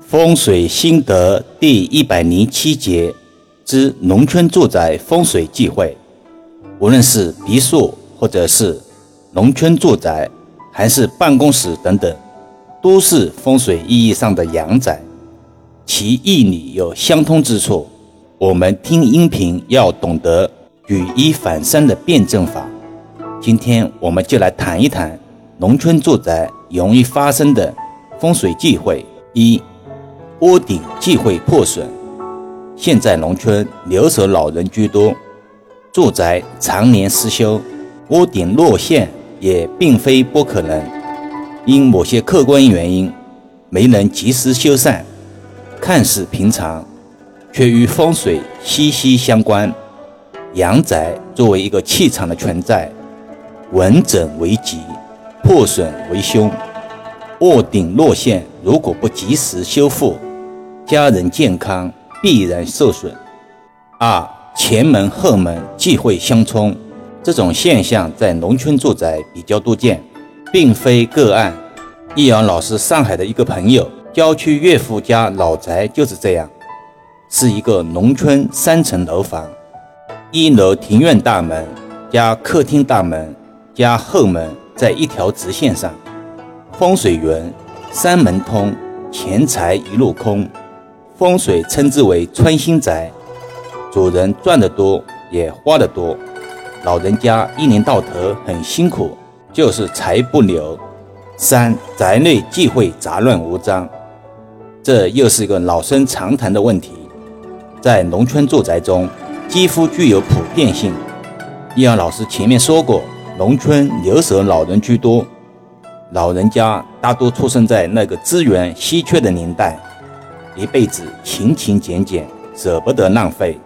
风水心得第一百零七节之农村住宅风水忌讳。无论是别墅，或者是农村住宅，还是办公室等等，都是风水意义上的阳宅，其义理有相通之处。我们听音频要懂得举一反三的辩证法。今天我们就来谈一谈农村住宅容易发生的风水忌讳一。屋顶忌讳破损。现在农村留守老人居多，住宅常年失修，屋顶落陷也并非不可能。因某些客观原因没能及时修缮，看似平常，却与风水息息相关。阳宅作为一个气场的存在，稳整为吉，破损为凶。屋顶落陷如果不及时修复，家人健康必然受损。二前门后门忌讳相冲，这种现象在农村住宅比较多见，并非个案。易阳老师上海的一个朋友，郊区岳父家老宅就是这样，是一个农村三层楼房，一楼庭院大门加客厅大门加后门在一条直线上，风水云三门通，钱财一路空。风水称之为穿心宅，主人赚得多也花得多，老人家一年到头很辛苦，就是财不流。三宅内忌讳杂乱无章，这又是一个老生常谈的问题，在农村住宅中几乎具有普遍性。易阳老师前面说过，农村留守老人居多，老人家大多出生在那个资源稀缺的年代。一辈子勤勤俭俭，舍不得浪费，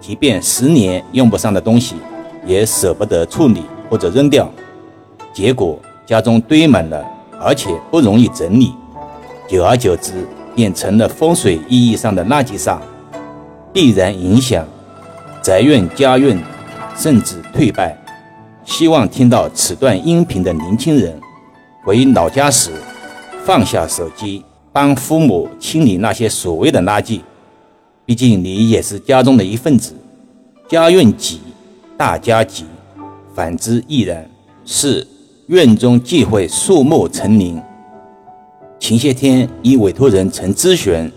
即便十年用不上的东西，也舍不得处理或者扔掉。结果家中堆满了，而且不容易整理，久而久之便成了风水意义上的垃圾煞，必然影响宅运、家运，甚至退败。希望听到此段音频的年轻人，回老家时放下手机。帮父母清理那些所谓的垃圾，毕竟你也是家中的一份子。家运吉，大家吉；反之亦然。四院中忌讳树木成林。前些天一委托人曾咨询，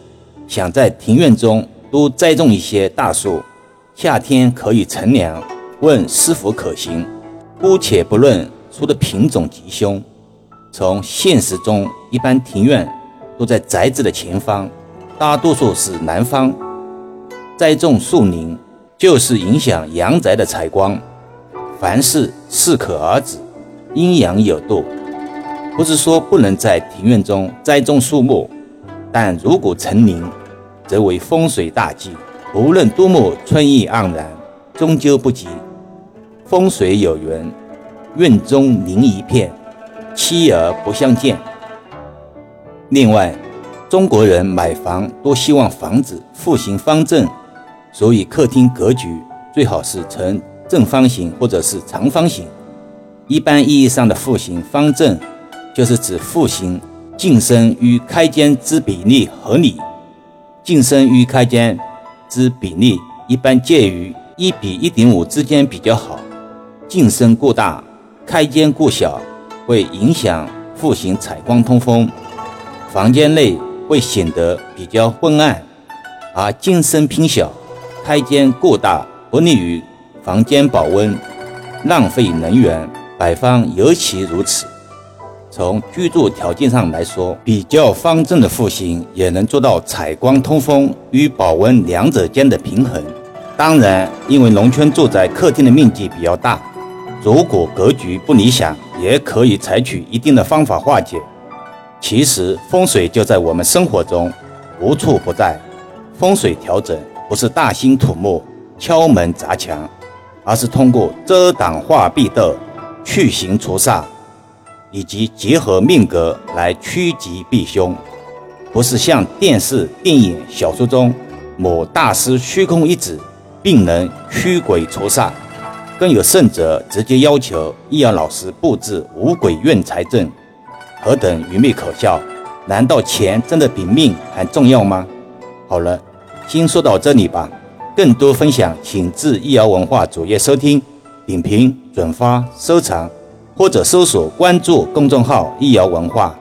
想在庭院中多栽种一些大树，夏天可以乘凉，问是否可行？姑且不论树的品种吉凶，从现实中，一般庭院。都在宅子的前方，大多数是南方。栽种树林就是影响阳宅的采光。凡事适可而止，阴阳有度。不是说不能在庭院中栽种树木，但如果成林，则为风水大忌。无论多么春意盎然，终究不及。风水有云：院中林一片，妻儿不相见。另外，中国人买房多希望房子户型方正，所以客厅格局最好是呈正方形或者是长方形。一般意义上的户型方正，就是指户型进深与开间之比例合理。进深与开间之比例一般介于一比一点五之间比较好。进深过大，开间过小，会影响户型采光通风。房间内会显得比较昏暗，而进深偏小、开间过大，不利于房间保温，浪费能源。摆方尤其如此。从居住条件上来说，比较方正的户型也能做到采光通风与保温两者间的平衡。当然，因为农村住宅客厅的面积比较大，如果格局不理想，也可以采取一定的方法化解。其实风水就在我们生活中无处不在。风水调整不是大兴土木、敲门砸墙，而是通过遮挡化壁斗、去形除煞，以及结合命格来趋吉避凶。不是像电视、电影、小说中某大师虚空一指，并能驱鬼除煞。更有甚者，直接要求易阳老师布置五鬼运财阵。何等愚昧可笑！难道钱真的比命还重要吗？好了，先说到这里吧。更多分享，请至易瑶文化主页收听、点评、转发、收藏，或者搜索关注公众号“易瑶文化”。